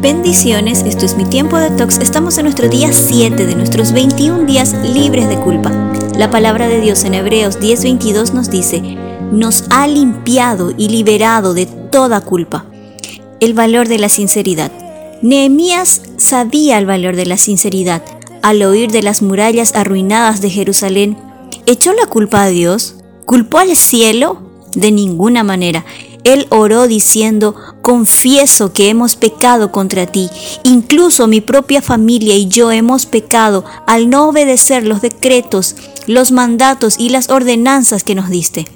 Bendiciones, esto es mi tiempo de tox. Estamos en nuestro día 7 de nuestros 21 días libres de culpa. La palabra de Dios en Hebreos 10:22 nos dice, nos ha limpiado y liberado de toda culpa. El valor de la sinceridad. Nehemías sabía el valor de la sinceridad. Al oír de las murallas arruinadas de Jerusalén, ¿echó la culpa a Dios? ¿Culpó al cielo? De ninguna manera. Él oró diciendo, confieso que hemos pecado contra ti, incluso mi propia familia y yo hemos pecado al no obedecer los decretos, los mandatos y las ordenanzas que nos diste.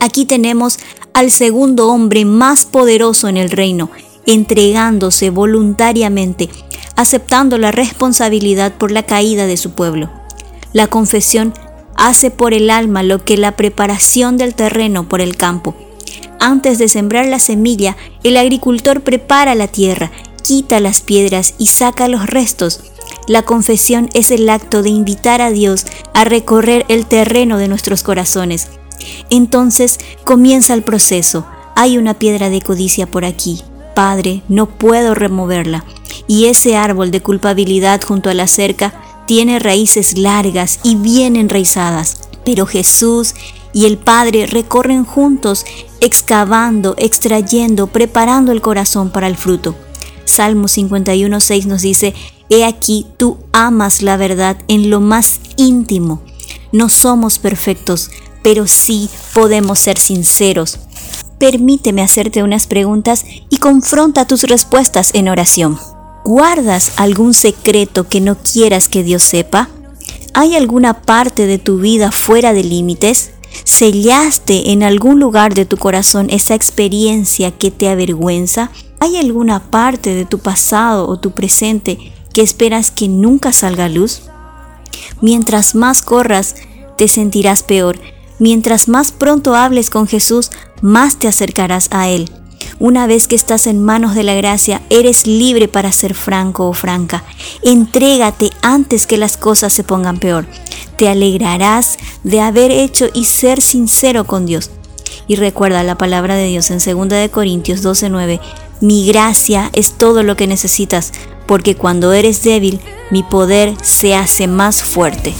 Aquí tenemos al segundo hombre más poderoso en el reino, entregándose voluntariamente, aceptando la responsabilidad por la caída de su pueblo. La confesión hace por el alma lo que la preparación del terreno por el campo antes de sembrar la semilla, el agricultor prepara la tierra, quita las piedras y saca los restos. La confesión es el acto de invitar a Dios a recorrer el terreno de nuestros corazones. Entonces comienza el proceso. Hay una piedra de codicia por aquí. Padre, no puedo removerla. Y ese árbol de culpabilidad junto a la cerca tiene raíces largas y bien enraizadas. Pero Jesús y el Padre recorren juntos, excavando, extrayendo, preparando el corazón para el fruto. Salmo 51.6 nos dice, He aquí, tú amas la verdad en lo más íntimo. No somos perfectos, pero sí podemos ser sinceros. Permíteme hacerte unas preguntas y confronta tus respuestas en oración. ¿Guardas algún secreto que no quieras que Dios sepa? ¿Hay alguna parte de tu vida fuera de límites? ¿Sellaste en algún lugar de tu corazón esa experiencia que te avergüenza? ¿Hay alguna parte de tu pasado o tu presente que esperas que nunca salga a luz? Mientras más corras, te sentirás peor. Mientras más pronto hables con Jesús, más te acercarás a Él. Una vez que estás en manos de la gracia, eres libre para ser franco o franca. Entrégate antes que las cosas se pongan peor te alegrarás de haber hecho y ser sincero con Dios. Y recuerda la palabra de Dios en 2 de Corintios 12:9, mi gracia es todo lo que necesitas, porque cuando eres débil, mi poder se hace más fuerte.